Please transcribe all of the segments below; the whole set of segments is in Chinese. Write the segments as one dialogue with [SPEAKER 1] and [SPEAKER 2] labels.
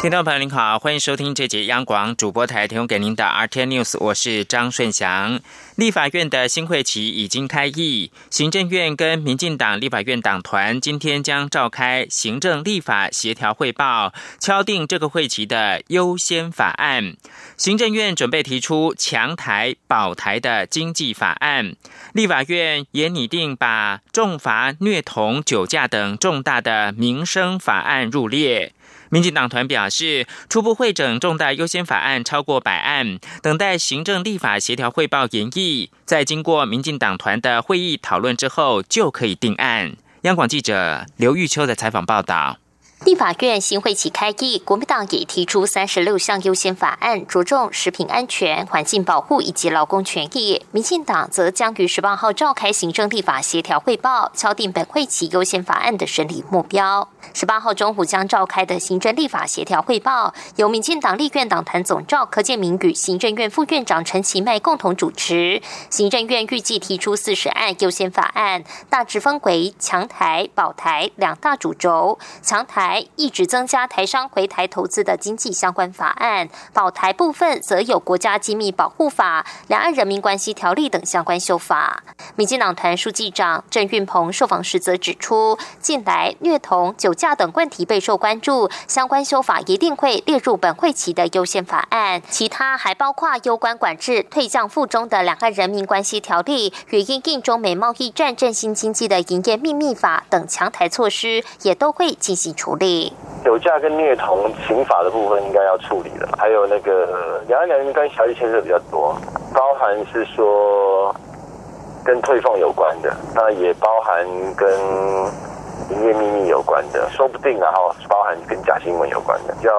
[SPEAKER 1] 听众朋友您好，欢迎收听这节央广主播台提供给您的 RT News，我是张顺祥。立法院的新会期已经开议，行政院跟民进党立法院党团今天将召开行政立法协调汇报，敲定这个会期的优先法案。行政院准备提出强台保台的经济法案，立法院也拟定把重罚虐童、酒驾等重大的民生法案入列。民进党团表示，初步会诊重大优先法案超过百案，等待行政立法协调汇报研议，在经过民进党团的会议讨论之后，就可以定案。央广记者刘玉秋的采访报道。
[SPEAKER 2] 立法院新会期开议，国民党也提出三十六项优先法案，着重食品安全、环境保护以及劳工权益。民进党则将于十八号召开行政立法协调汇报，敲定本会期优先法案的审理目标。十八号中午将召开的行政立法协调汇报，由民进党立院党团总召柯建明与行政院副院长陈其迈共同主持。行政院预计提出四十案优先法案，大致分为强台、保台两大主轴。强台一直增加台商回台投资的经济相关法案，保台部分则有国家机密保护法、两岸人民关系条例等相关修法。民进党团书记长郑运鹏受访时则指出，近来虐童、酒驾等问题备受关注，相关修法一定会列入本会期的优先法案。其他还包括有关管制退降附中的两岸人民关系条例与应应中美贸易战振兴经济的营业秘密法等强台措施，也都会进行处理。
[SPEAKER 3] 酒驾跟虐童刑法的部分应该要处理了，还有那个两岸两人跟小姐牵涉比较多，包含是说跟退俸有关的，那也包含跟营业秘密有关的，说不定然后包含跟假新闻有关的，要。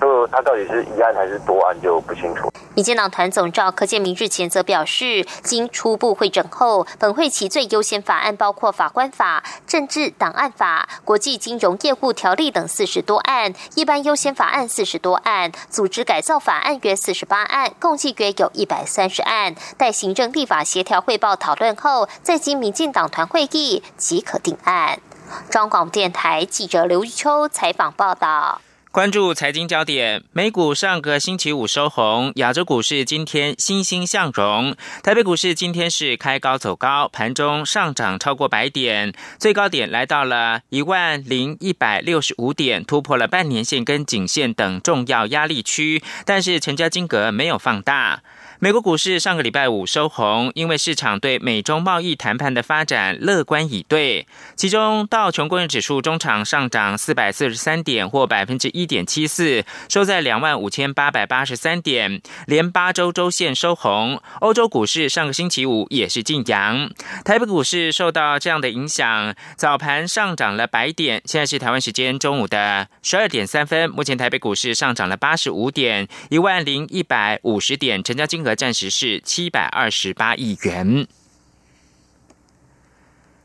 [SPEAKER 3] 就他到底是一案还是多案就不清楚。
[SPEAKER 2] 民进党团总召柯建明日前则表示，经初步会诊后，本会期最优先法案包括法官法、政治档案法、国际金融业务条例等四十多案，一般优先法案四十多案，组织改造法案约四十八案，共计约有一百三十案。待行政立法协调汇报讨论后，再经民进党团会议即可定案。中广电台记者刘玉秋采访报道。
[SPEAKER 1] 关注财经焦点，美股上个星期五收红，亚洲股市今天欣欣向荣。台北股市今天是开高走高，盘中上涨超过百点，最高点来到了一万零一百六十五点，突破了半年线跟颈线等重要压力区，但是成交金额没有放大。美国股市上个礼拜五收红，因为市场对美中贸易谈判的发展乐观以对。其中道琼工业指数中场上涨四百四十三点，或百分之一点七四，收在两万五千八百八十三点，连八周周线收红。欧洲股市上个星期五也是晋阳。台北股市受到这样的影响，早盘上涨了百点。现在是台湾时间中午的十二点三分，目前台北股市上涨了八十五点，一万零一百五十点，成交金。和暂时是七百二十八亿元。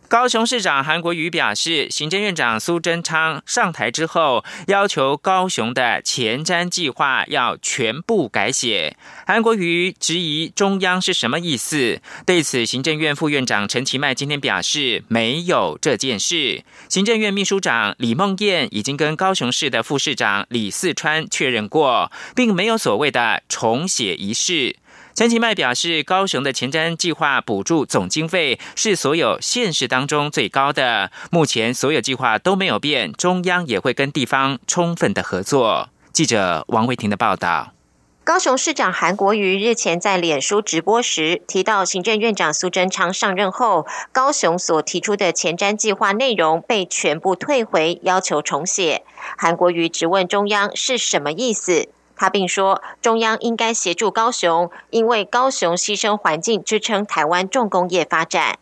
[SPEAKER 1] 高雄市长韩国瑜表示，行政院长苏贞昌上台之后，要求高雄的前瞻计划要全部改写。韩国瑜质疑中央是什么意思？对此，行政院副院长陈其迈今天表示，没有这件事。行政院秘书长李梦燕已经跟高雄市的副市长李四川确认过，并没有所谓的重写一事。陈其迈表示，高雄的前瞻计划补助总经费是所有县市当中最高的。目前所有计划都没有变，中央也会跟地方充分的合作。记者王维婷的报道。
[SPEAKER 2] 高雄市长韩国瑜日前在脸书直播时提到，行政院长苏贞昌上任后，高雄所提出的前瞻计划内容被全部退回，要求重写。韩国瑜直问中央是什么意思？他并说，中央应该协助高雄，因为高雄牺牲环境支撑台湾重工业发展。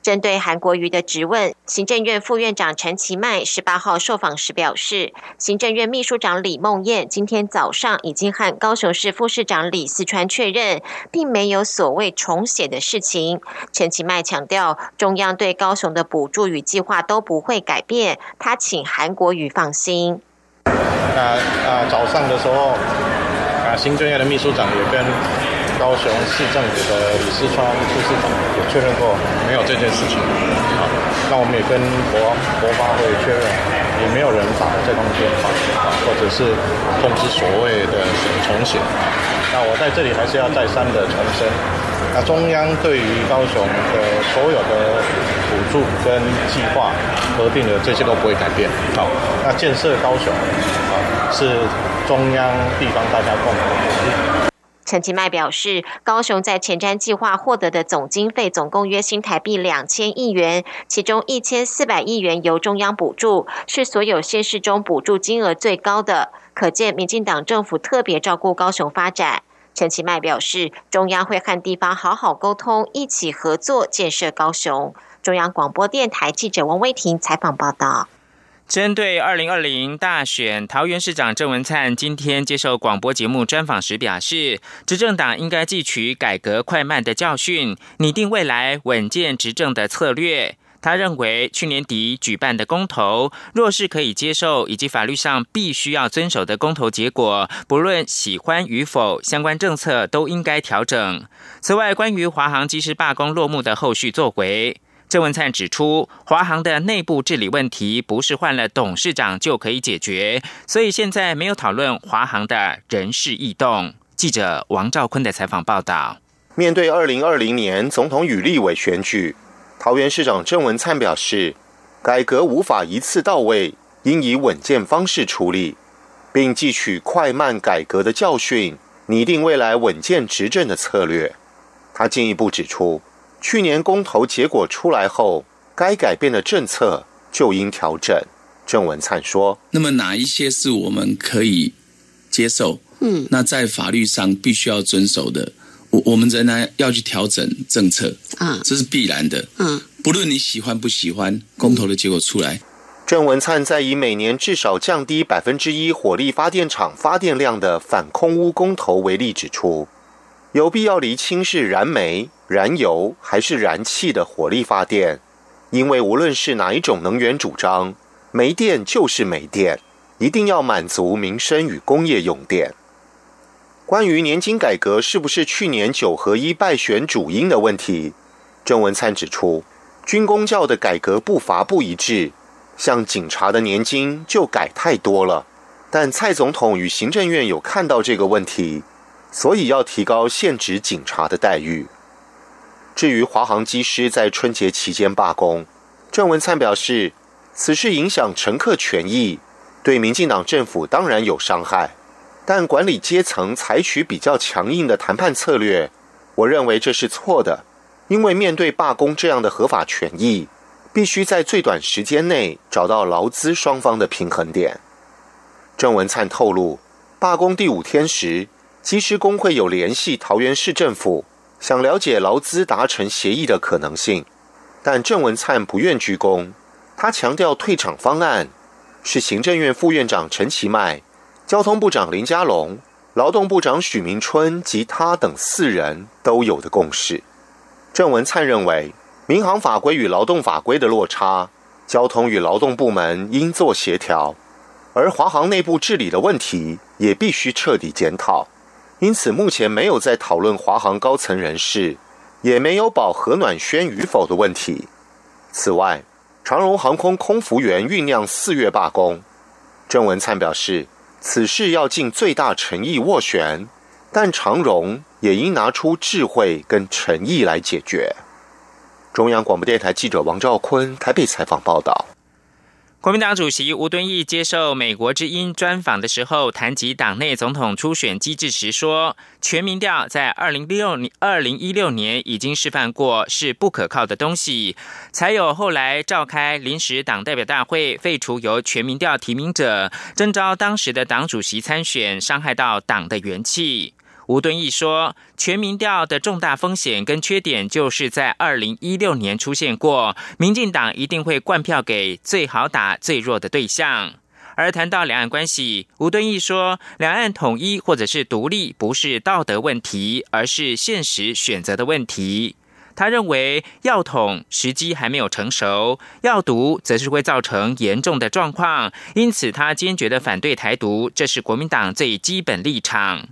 [SPEAKER 2] 针对韩国瑜的质问，行政院副院长陈其迈十八号受访时表示，行政院秘书长李梦燕今天早上已经和高雄市副市长李四川确认，并没有所谓重写的事情。陈其迈强调，中央对高雄的补助与计划都不会改变，他请韩国瑜放心。
[SPEAKER 4] 那啊，早上的时候啊，行政院的秘书长也跟高雄市政府的李世川副市长也确认过没有这件事情。啊，那我们也跟国国发会确认，也没有人打这通电话啊，或者是通知所谓的重写。那我在这里还是要再三的重申，那中央对于高雄的所有的补助跟计划核定的这些都不会改变。好，那建设高雄啊是中央地方大家共同努力。
[SPEAKER 2] 陈其迈表示，高雄在前瞻计划获得的总经费总共约新台币两千亿元，其中一千四百亿元由中央补助，是所有县市中补助金额最高的。可见，民进党政府特别照顾高雄发展。陈其迈表示，中央会和地方好好沟通，一起合作建设高雄。中央广播电台记者王威婷采访报道。
[SPEAKER 1] 针对二零二零大选，桃园市长郑文灿今天接受广播节目专访时表示，执政党应该汲取改革快慢的教训，拟定未来稳健执政的策略。他认为，去年底举办的公投，若是可以接受以及法律上必须要遵守的公投结果，不论喜欢与否，相关政策都应该调整。此外，关于华航机师罢工落幕的后续作为，郑文灿指出，华航的内部治理问题不是换了董事长就可以解决，所以现在没有讨论华航的人事异动。记者王兆坤的采访报道。
[SPEAKER 5] 面对二零二零年总统与立委选举。桃园市长郑文灿表示，改革无法一次到位，应以稳健方式处理，并汲取快慢改革的教训，拟定未来稳健执政的策略。他进一步指出，去年公投结果出来后，该改变的政策就应调整。郑文灿说：“那么哪一些是我们可以接受？嗯，那在法律上必须要遵守的。”我我们仍然要去调整政策啊，这是必然的。嗯，不论你喜欢不喜欢，公投的结果出来。郑文灿在以每年至少降低百分之一火力发电厂发电量的反空污公投为例指出，有必要厘清是燃煤、燃油还是燃气的火力发电，因为无论是哪一种能源主张，煤电就是煤电，一定要满足民生与工业用电。关于年金改革是不是去年九合一败选主因的问题，郑文灿指出，军工教的改革步伐不一致，像警察的年金就改太多了。但蔡总统与行政院有看到这个问题，所以要提高现职警察的待遇。至于华航机师在春节期间罢工，郑文灿表示，此事影响乘客权益，对民进党政府当然有伤害。但管理阶层采取比较强硬的谈判策略，我认为这是错的，因为面对罢工这样的合法权益，必须在最短时间内找到劳资双方的平衡点。郑文灿透露，罢工第五天时，机师工会有联系桃园市政府，想了解劳资达成协议的可能性，但郑文灿不愿鞠躬，他强调退场方案是行政院副院长陈其迈。交通部长林佳龙、劳动部长许明春及他等四人都有的共识。郑文灿认为，民航法规与劳动法规的落差，交通与劳动部门应做协调；而华航内部治理的问题也必须彻底检讨。因此，目前没有在讨论华航高层人士，也没有保核暖宣与否的问题。此外，长荣航空空服员酝酿四月罢工，郑文灿表示。此事要尽最大诚意斡旋，但长荣也应拿出智慧跟诚意来解决。中央广播电台记者王兆坤台北采访报道。
[SPEAKER 1] 国民党主席吴敦义接受美国之音专访的时候，谈及党内总统初选机制时说：“全民调在二零六、二零一六年已经示范过是不可靠的东西，才有后来召开临时党代表大会，废除由全民调提名者征召当时的党主席参选，伤害到党的元气。”吴敦义说：“全民调的重大风险跟缺点，就是在二零一六年出现过，民进党一定会灌票给最好打、最弱的对象。”而谈到两岸关系，吴敦义说：“两岸统一或者是独立，不是道德问题，而是现实选择的问题。”他认为要统时机还没有成熟，要独则是会造成严重的状况，因此他坚决的反对台独，这是国民党最基本立场。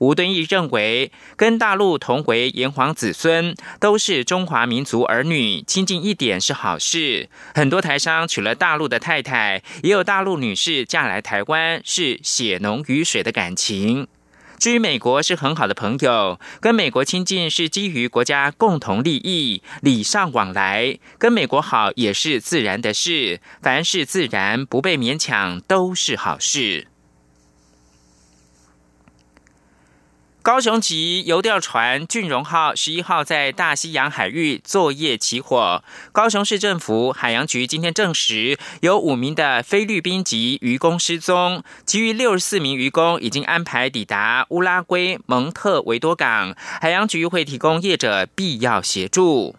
[SPEAKER 1] 吴敦义认为，跟大陆同为炎黄子孙，都是中华民族儿女，亲近一点是好事。很多台商娶了大陆的太太，也有大陆女士嫁来台湾，是血浓于水的感情。至于美国是很好的朋友，跟美国亲近是基于国家共同利益，礼尚往来，跟美国好也是自然的事。凡事自然，不被勉强，都是好事。高雄籍油钓船“俊荣号”十一号在大西洋海域作业起火。高雄市政府海洋局今天证实，有五名的菲律宾籍渔工失踪，其余六十四名渔工已经安排抵达乌拉圭蒙特维多港，海洋局会提供业者必要协助。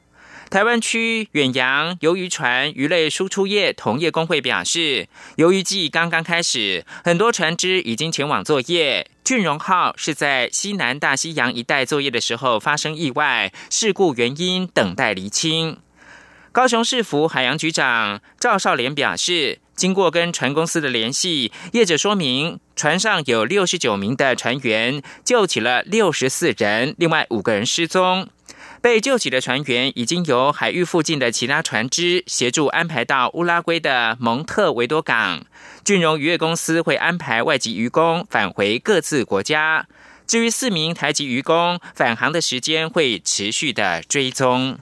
[SPEAKER 1] 台湾区远洋鱿鱼船鱼类输出业同业工会表示，由于季刚刚开始，很多船只已经前往作业。俊荣号是在西南大西洋一带作业的时候发生意外，事故原因等待厘清。高雄市府海洋局长赵少莲表示，经过跟船公司的联系，业者说明船上有六十九名的船员，救起了六十四人，另外五个人失踪。被救起的船员已经由海域附近的其他船只协助安排到乌拉圭的蒙特维多港。俊荣渔业公司会安排外籍渔工返回各自国家。至于四名台籍渔工返航的时间会持续的追踪。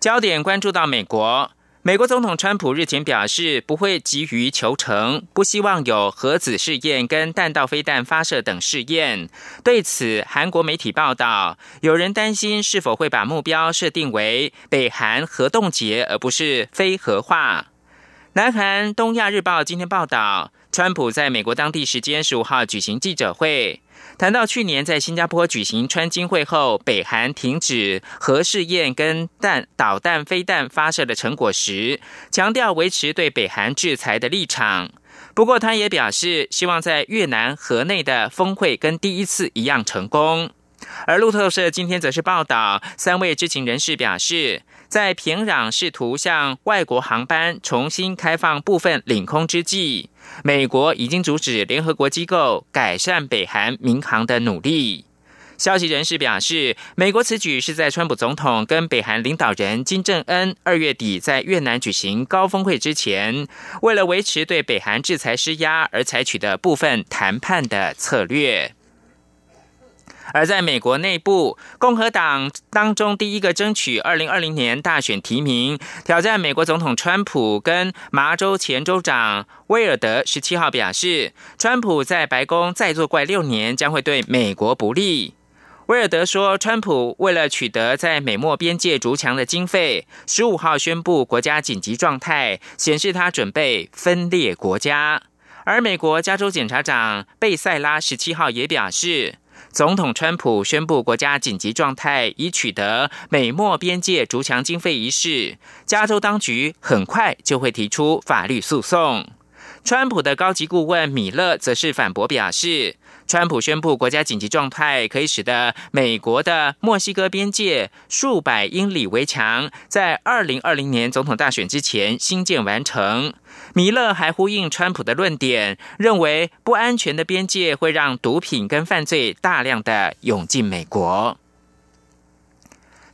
[SPEAKER 1] 焦点关注到美国。美国总统川普日前表示，不会急于求成，不希望有核子试验跟弹道飞弹发射等试验。对此，韩国媒体报道，有人担心是否会把目标设定为北韩核冻结，而不是非核化。南韩《东亚日报》今天报道，川普在美国当地时间十五号举行记者会。谈到去年在新加坡举行川金会后，北韩停止核试验跟弹导弹飞弹发射的成果时，强调维持对北韩制裁的立场。不过，他也表示希望在越南河内的峰会跟第一次一样成功。而路透社今天则是报道，三位知情人士表示。在平壤试图向外国航班重新开放部分领空之际，美国已经阻止联合国机构改善北韩民航的努力。消息人士表示，美国此举是在川普总统跟北韩领导人金正恩二月底在越南举行高峰会之前，为了维持对北韩制裁施压而采取的部分谈判的策略。而在美国内部，共和党当中第一个争取二零二零年大选提名、挑战美国总统川普跟麻州前州长威尔德十七号表示，川普在白宫再作怪六年将会对美国不利。威尔德说，川普为了取得在美墨边界筑墙的经费，十五号宣布国家紧急状态，显示他准备分裂国家。而美国加州检察长贝塞拉十七号也表示。总统川普宣布国家紧急状态，以取得美墨边界筑墙经费一事，加州当局很快就会提出法律诉讼。川普的高级顾问米勒则是反驳表示，川普宣布国家紧急状态，可以使得美国的墨西哥边界数百英里围墙在二零二零年总统大选之前新建完成。米勒还呼应川普的论点，认为不安全的边界会让毒品跟犯罪大量的涌进美国。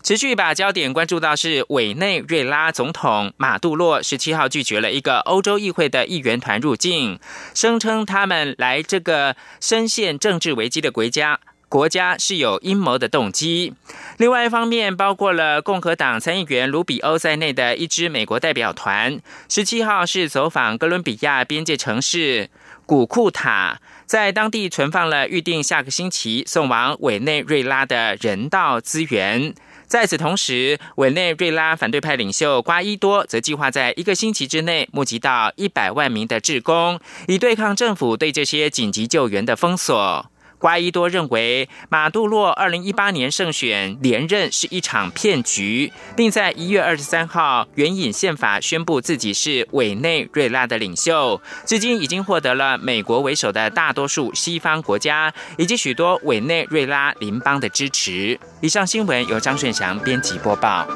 [SPEAKER 1] 持续把焦点关注到是委内瑞拉总统马杜洛十七号拒绝了一个欧洲议会的议员团入境，声称他们来这个深陷政治危机的国家。国家是有阴谋的动机。另外一方面，包括了共和党参议员卢比欧在内的一支美国代表团，十七号是走访哥伦比亚边界城市古库塔，在当地存放了预定下个星期送往委内瑞拉的人道资源。在此同时，委内瑞拉反对派领袖瓜伊多则计划在一个星期之内募集到一百万名的志工，以对抗政府对这些紧急救援的封锁。瓜伊多认为，马杜洛二零一八年胜选连任是一场骗局，并在一月二十三号援引宪法宣布自己是委内瑞拉的领袖。至今已经获得了美国为首的大多数西方国家以及许多委内瑞拉邻邦的支持。以上新闻由张顺祥编辑播报。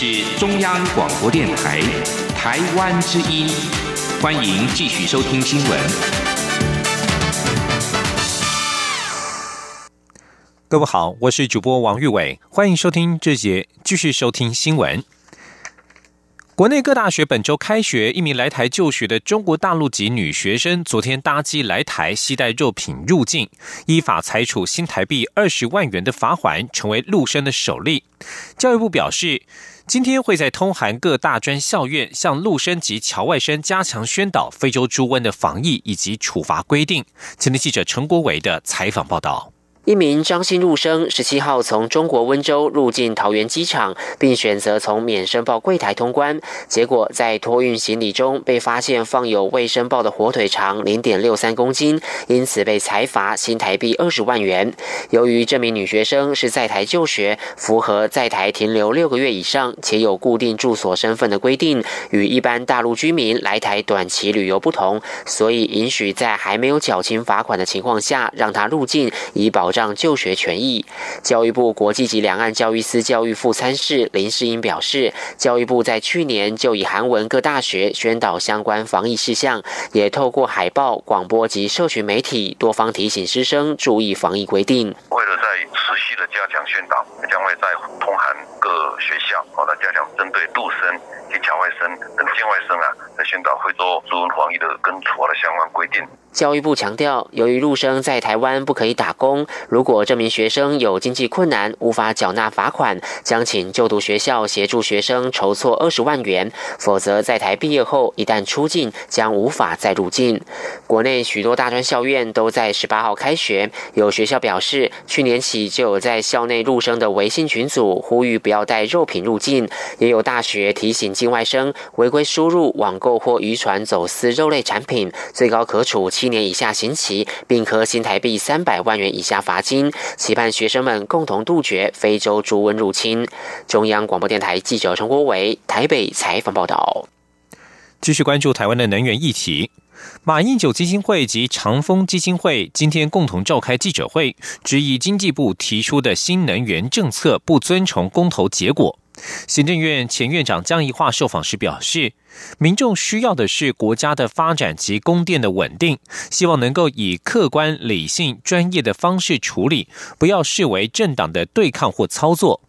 [SPEAKER 6] 是中央广播电台台湾之音，欢迎继续收听新闻。
[SPEAKER 7] 各位好，我是主播王玉伟，欢迎收听这节继续收听新闻。国内各大学本周开学，一名来台就学的中国大陆籍女学生昨天搭机来台，携带肉品入境，依法裁处新台币二十万元的罚款，成为陆生的首例。教育部表示，今天会在通函各大专校院，向陆生及侨外生加强宣导非洲猪瘟的防疫以及处罚规定。前天记者陈国伟的采访报道。
[SPEAKER 8] 一名张姓陆生十七号从中国温州入境桃园机场，并选择从免申报柜台通关。结果在托运行李中被发现放有未申报的火腿肠零点六三公斤，因此被裁罚新台币二十万元。由于这名女学生是在台就学，符合在台停留六个月以上且有固定住所身份的规定，与一般大陆居民来台短期旅游不同，所以允许在还没有缴清罚款的情况下让她入境，以保障。让就学权益，教育部国际及两岸教育司教育副参事林世英表示，教育部在去年就以韩文各大学宣导相关防疫事项，也透过海报、广播及社群媒体多方提醒师生注意防疫规定。
[SPEAKER 9] 为了在持续的加强宣导，将会在通函各学校，好的加强针对陆生及侨外生等境外生啊，在宣导会做猪瘟防疫的跟处罚的相关规定。
[SPEAKER 8] 教育部强调，由于陆生在台湾不可以打工，如果这名学生有经济困难无法缴纳罚款，将请就读学校协助学生筹措二十万元；否则，在台毕业后一旦出境，将无法再入境。国内许多大专校院都在十八号开学，有学校表示，去年起就有在校内陆生的微信群组呼吁不要带肉品入境，也有大学提醒境外生违规输入、网购或渔船走私肉类产品，最高可处七。年以下刑期，并科新台币三百万元以下罚金，期盼学生们共同杜绝非洲猪瘟入侵。中央广播电台记者陈国伟台北采访报道。
[SPEAKER 7] 继续关注台湾的能源议题，马英九基金会及长丰基金会今天共同召开记者会，质疑经济部提出的新能源政策不遵从公投结果。行政院前院长江宜桦受访时表示，民众需要的是国家的发展及供电的稳定，希望能够以客观、理性、专业的方式处理，不要视为政党的对抗或操作。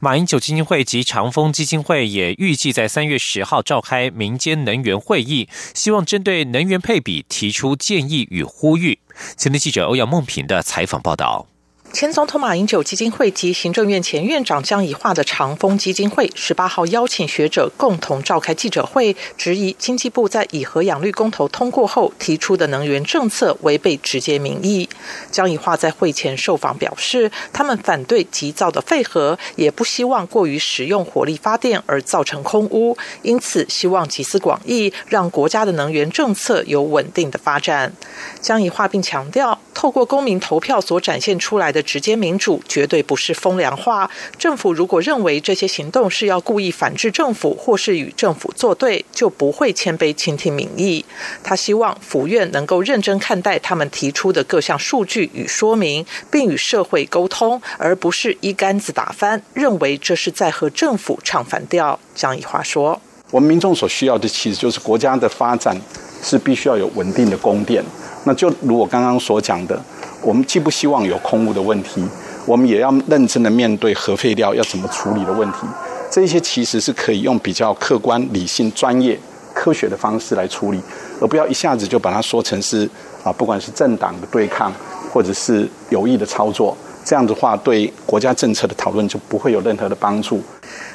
[SPEAKER 7] 马英九基金会及长丰基金会也预计在三月十号召开民间能源会议，希望针对能源配比提出建议与呼吁。前天记者欧阳梦平的采访报道。
[SPEAKER 10] 前总统马英九基金会及行政院前院长江宜桦的长丰基金会十八号邀请学者共同召开记者会，质疑经济部在以核养绿公投通过后提出的能源政策违背直接民意。江宜桦在会前受访表示，他们反对急躁的废核，也不希望过于使用火力发电而造成空污，因此希望集思广益，让国家的能源政策有稳定的发展。江宜桦并强调，透过公民投票所展现出来的。直接民主绝对不是风凉话。政府如果认为这些行动是要故意反制政府，或是与政府作对，就不会谦卑倾听民意。他希望府院能够认真看待他们提出的各项数据与说明，并与社会沟通，而不是一竿子打翻，认为这是在和政府唱反调。江宜桦说：“
[SPEAKER 11] 我们民众所需要的，其实就是国家的发展是必须要有稳定的供电。那就如我刚刚所讲的。”我们既不希望有空屋的问题，我们也要认真的面对核废料要怎么处理的问题。这些其实是可以用比较客观、理性、专业、科学的方式来处理，而不要一下子就把它说成是啊，不管是政党的对抗，或者是有意的操作。这样的话，对国家政策的讨论就不会有任何的帮助。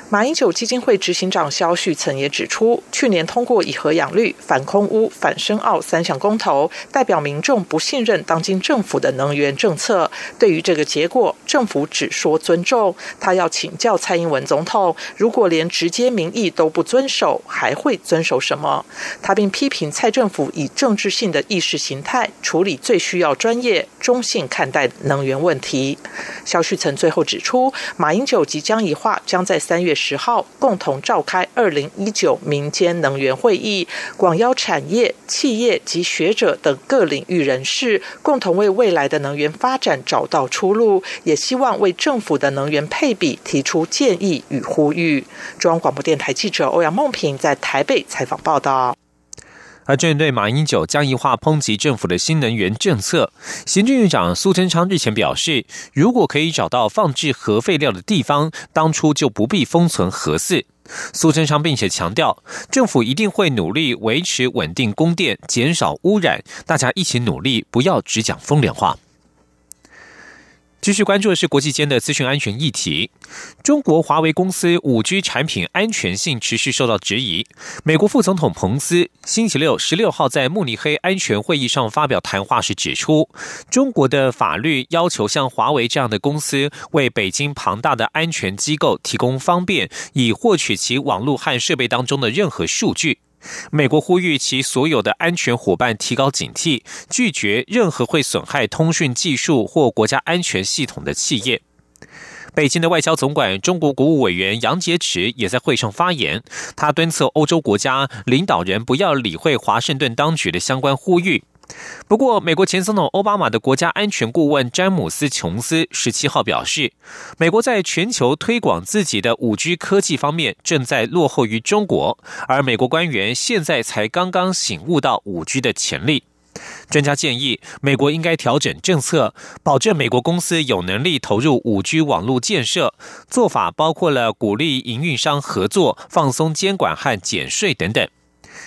[SPEAKER 10] 马英九基金会执行长肖旭曾也指出，去年通过以核养绿、反空污、反深澳三项公投，代表民众不信任当今政府的能源政策。对于这个结果，政府只说尊重。他要请教蔡英文总统，如果连直接民意都不遵守，还会遵守什么？他并批评蔡政府以政治性的意识形态处理最需要专业、中性看待能源问题。肖旭曾最后指出，马英九及江宜桦将在三月。十号共同召开二零一九民间能源会议，广邀产业、企业及学者等各领域人士，共同为未来的能源发展找到出路，也希望为政府的能源配比提出建议与呼吁。中央广播电台记者欧阳梦平在台北采访报道。
[SPEAKER 7] 而针对马英九、将一话抨击政府的新能源政策，行政院长苏贞昌日前表示，如果可以找到放置核废料的地方，当初就不必封存核四。苏贞昌并且强调，政府一定会努力维持稳定供电，减少污染，大家一起努力，不要只讲风凉话。继续关注的是国际间的资讯安全议题。中国华为公司五 G 产品安全性持续受到质疑。美国副总统彭斯星期六十六号在慕尼黑安全会议上发表谈话时指出，中国的法律要求像华为这样的公司为北京庞大的安全机构提供方便，以获取其网络和设备当中的任何数据。美国呼吁其所有的安全伙伴提高警惕，拒绝任何会损害通讯技术或国家安全系统的企业。北京的外交总管中国国务委员杨洁篪也在会上发言，他敦促欧洲国家领导人不要理会华盛顿当局的相关呼吁。不过，美国前总统奥巴马的国家安全顾问詹姆斯·琼斯十七号表示，美国在全球推广自己的五 G 科技方面正在落后于中国，而美国官员现在才刚刚醒悟到五 G 的潜力。专家建议，美国应该调整政策，保证美国公司有能力投入五 G 网络建设。做法包括了鼓励营运商合作、放松监管和减税等等。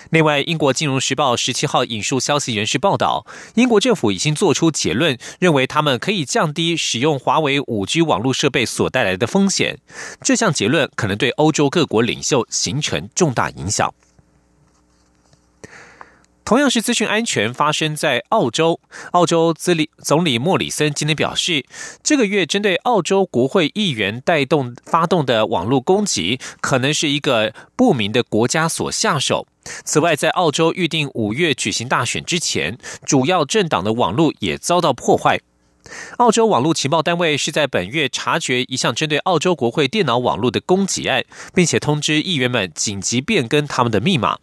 [SPEAKER 7] 另外，英国《金融时报》十七号引述消息人士报道，英国政府已经做出结论，认为他们可以降低使用华为五 G 网络设备所带来的风险。这项结论可能对欧洲各国领袖形成重大影响。同样是资讯安全，发生在澳洲。澳洲资理总理莫里森今天表示，这个月针对澳洲国会议员带动发动的网络攻击，可能是一个不明的国家所下手。此外，在澳洲预定五月举行大选之前，主要政党的网络也遭到破坏。澳洲网络情报单位是在本月察觉一项针对澳洲国会电脑网络的攻击案，并且通知议员们紧急变更他们的密码。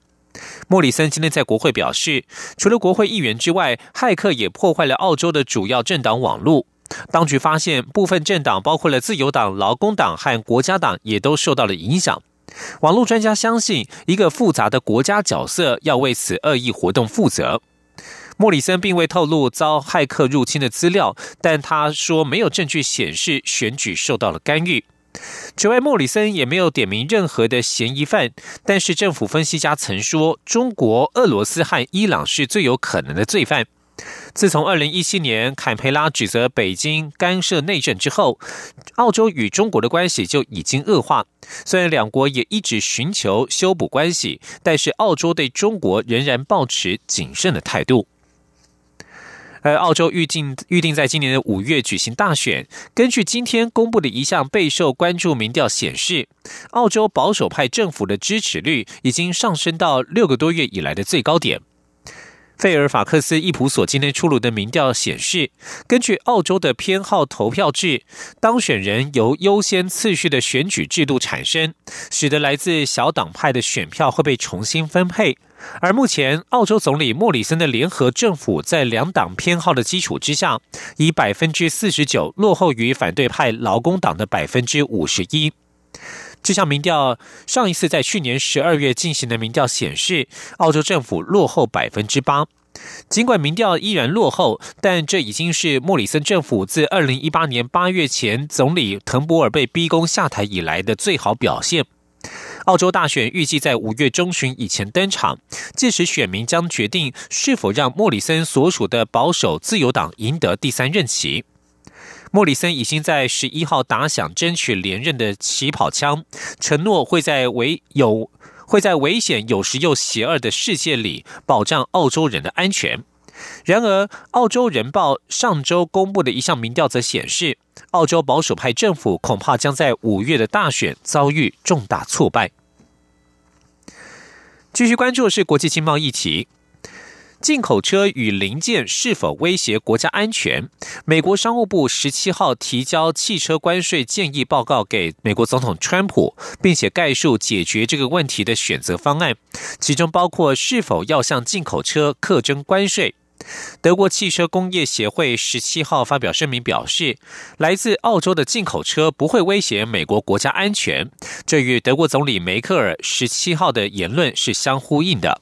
[SPEAKER 7] 莫里森今天在国会表示，除了国会议员之外，骇客也破坏了澳洲的主要政党网络。当局发现，部分政党，包括了自由党、劳工党和国家党，也都受到了影响。网络专家相信，一个复杂的国家角色要为此恶意活动负责。莫里森并未透露遭骇客入侵的资料，但他说没有证据显示选举受到了干预。此外，莫里森也没有点名任何的嫌疑犯，但是政府分析家曾说，中国、俄罗斯和伊朗是最有可能的罪犯。自从2017年坎培拉指责北京干涉内政之后，澳洲与中国的关系就已经恶化。虽然两国也一直寻求修补关系，但是澳洲对中国仍然保持谨慎的态度。而澳洲预定预定在今年的五月举行大选。根据今天公布的一项备受关注民调显示，澳洲保守派政府的支持率已经上升到六个多月以来的最高点。费尔法克斯伊普所今天出炉的民调显示，根据澳洲的偏好投票制，当选人由优先次序的选举制度产生，使得来自小党派的选票会被重新分配。而目前，澳洲总理莫里森的联合政府在两党偏好的基础之下，以百分之四十九落后于反对派劳工党的百分之五十一。这项民调上一次在去年十二月进行的民调显示，澳洲政府落后百分之八。尽管民调依然落后，但这已经是莫里森政府自二零一八年八月前总理滕博尔被逼宫下台以来的最好表现。澳洲大选预计在五月中旬以前登场，届时选民将决定是否让莫里森所属的保守自由党赢得第三任期。莫里森已经在十一号打响争取连任的起跑枪，承诺会在危有会在危险有时又邪恶的世界里保障澳洲人的安全。然而，《澳洲人报》上周公布的一项民调则显示，澳洲保守派政府恐怕将在五月的大选遭遇重大挫败。继续关注的是国际经贸议题。进口车与零件是否威胁国家安全？美国商务部十七号提交汽车关税建议报告给美国总统川普，并且概述解决这个问题的选择方案，其中包括是否要向进口车课征关税。德国汽车工业协会十七号发表声明表示，来自澳洲的进口车不会威胁美国国家安全，这与德国总理梅克尔十七号的言论是相呼应的。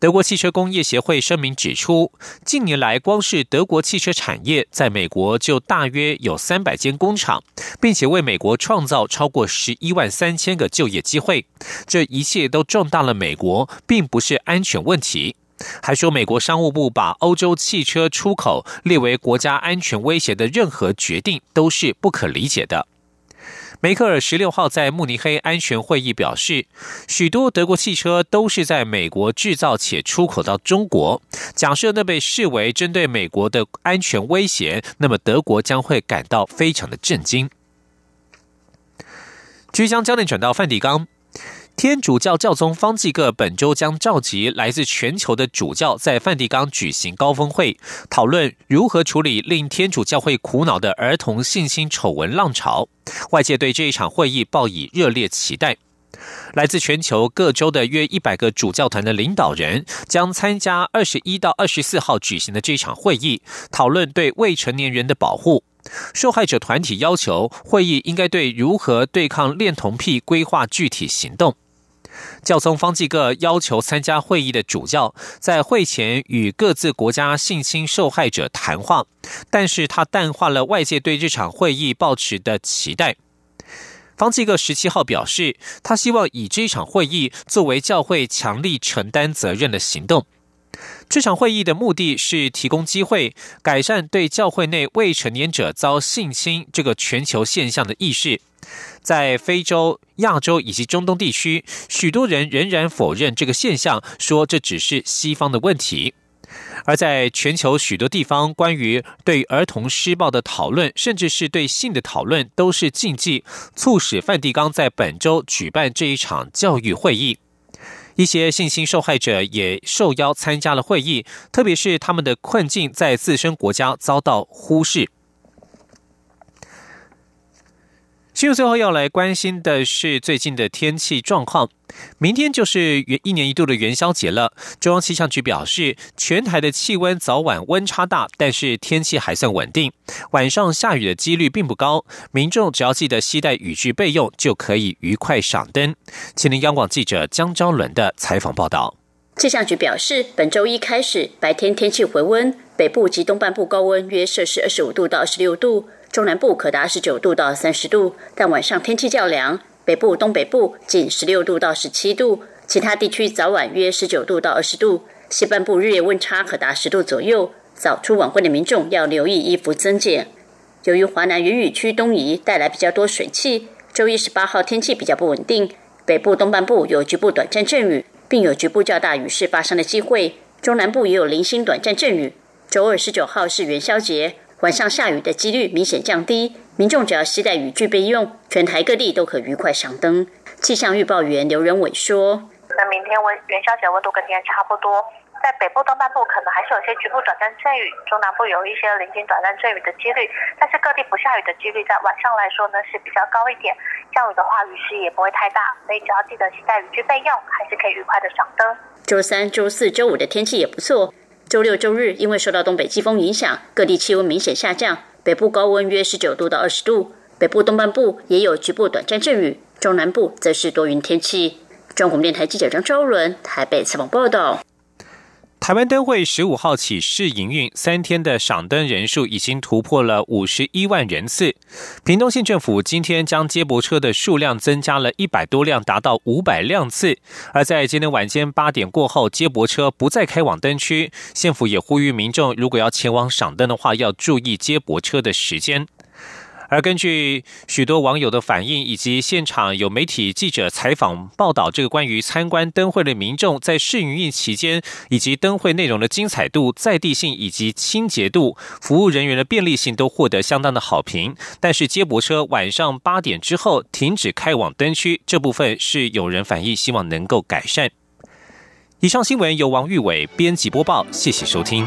[SPEAKER 7] 德国汽车工业协会声明指出，近年来光是德国汽车产业在美国就大约有三百间工厂，并且为美国创造超过十一万三千个就业机会。这一切都壮大了美国，并不是安全问题。还说，美国商务部把欧洲汽车出口列为国家安全威胁的任何决定都是不可理解的。梅克尔十六号在慕尼黑安全会议表示，许多德国汽车都是在美国制造且出口到中国。假设那被视为针对美国的安全威胁，那么德国将会感到非常的震惊。即将焦点转到梵蒂冈。天主教教宗方济各本周将召集来自全球的主教在梵蒂冈举行高峰会，讨论如何处理令天主教会苦恼的儿童性侵丑闻浪潮。外界对这一场会议抱以热烈期待。来自全球各州的约一百个主教团的领导人将参加二十一到二十四号举行的这场会议，讨论对未成年人的保护。受害者团体要求会议应该对如何对抗恋童癖规划具体行动。教宗方济各要求参加会议的主教在会前与各自国家性侵受害者谈话，但是他淡化了外界对这场会议抱持的期待。方济各十七号表示，他希望以这场会议作为教会强力承担责任的行动。这场会议的目的是提供机会，改善对教会内未成年者遭性侵这个全球现象的意识。在非洲、亚洲以及中东地区，许多人仍然否认这个现象，说这只是西方的问题。而在全球许多地方，关于对儿童施暴的讨论，甚至是对性的讨论，都是禁忌，促使梵蒂冈在本周举办这一场教育会议。一些性侵受害者也受邀参加了会议，特别是他们的困境在自身国家遭到忽视。新闻最后要来关心的是最近的天气状况。明天就是元一年一度的元宵节了。中央气象局表示，全台的气温早晚温差大，但是天气还算稳定，晚上下雨的几率并不高。民众只要记得携带雨具备用，就可以愉快赏灯。请听央广记者江昭伦的采访报道。
[SPEAKER 12] 气象局表示，本周一开始，白天天气回温，北部及东半部高温约摄氏二十五度到二十六度。中南部可达十九度到三十度，但晚上天气较凉。北部、东北部仅十六度到十七度，其他地区早晚约十九度到二十度。西半部日夜温差可达十度左右，早出晚归的民众要留意衣服增减。由于华南云雨区东移带来比较多水汽，周一十八号天气比较不稳定，北部东半部有局部短暂阵雨，并有局部较大雨势发生的机会。中南部也有零星短暂阵雨。周二十九号是元宵节。晚上下雨的几率明显降低，民众只要携带雨具备用，全台各地都可愉快赏灯。气象预报员刘仁伟说：“
[SPEAKER 13] 那明天温元宵节温度跟今天差不多，在北部东半部可能还是有些局部短暂阵雨，中南部有一些零星短暂阵雨的几率，但是各地不下雨的几率在晚上来说呢是比较高一点。降雨的话，雨势也不会太大，所以只要记得携带雨具备用，还是可以愉快的赏灯。
[SPEAKER 12] 周三、周四周五的天气也不错。”周六、周日因为受到东北季风影响，各地气温明显下降。北部高温约十九度到二十度，北部东半部也有局部短暂阵雨，中南部则是多云天气。中国电台记者张昭伦台北采访报道。
[SPEAKER 7] 台湾灯会十五号起试营运，三天的赏灯人数已经突破了五十一万人次。屏东县政府今天将接驳车的数量增加了一百多辆，达到五百辆次。而在今天晚间八点过后，接驳车不再开往灯区，县府也呼吁民众，如果要前往赏灯的话，要注意接驳车的时间。而根据许多网友的反映，以及现场有媒体记者采访报道，这个关于参观灯会的民众在试营运期间，以及灯会内容的精彩度、在地性以及清洁度、服务人员的便利性都获得相当的好评。但是接驳车晚上八点之后停止开往灯区，这部分是有人反映，希望能够改善。以上新闻由王玉伟编辑播报，谢谢收听。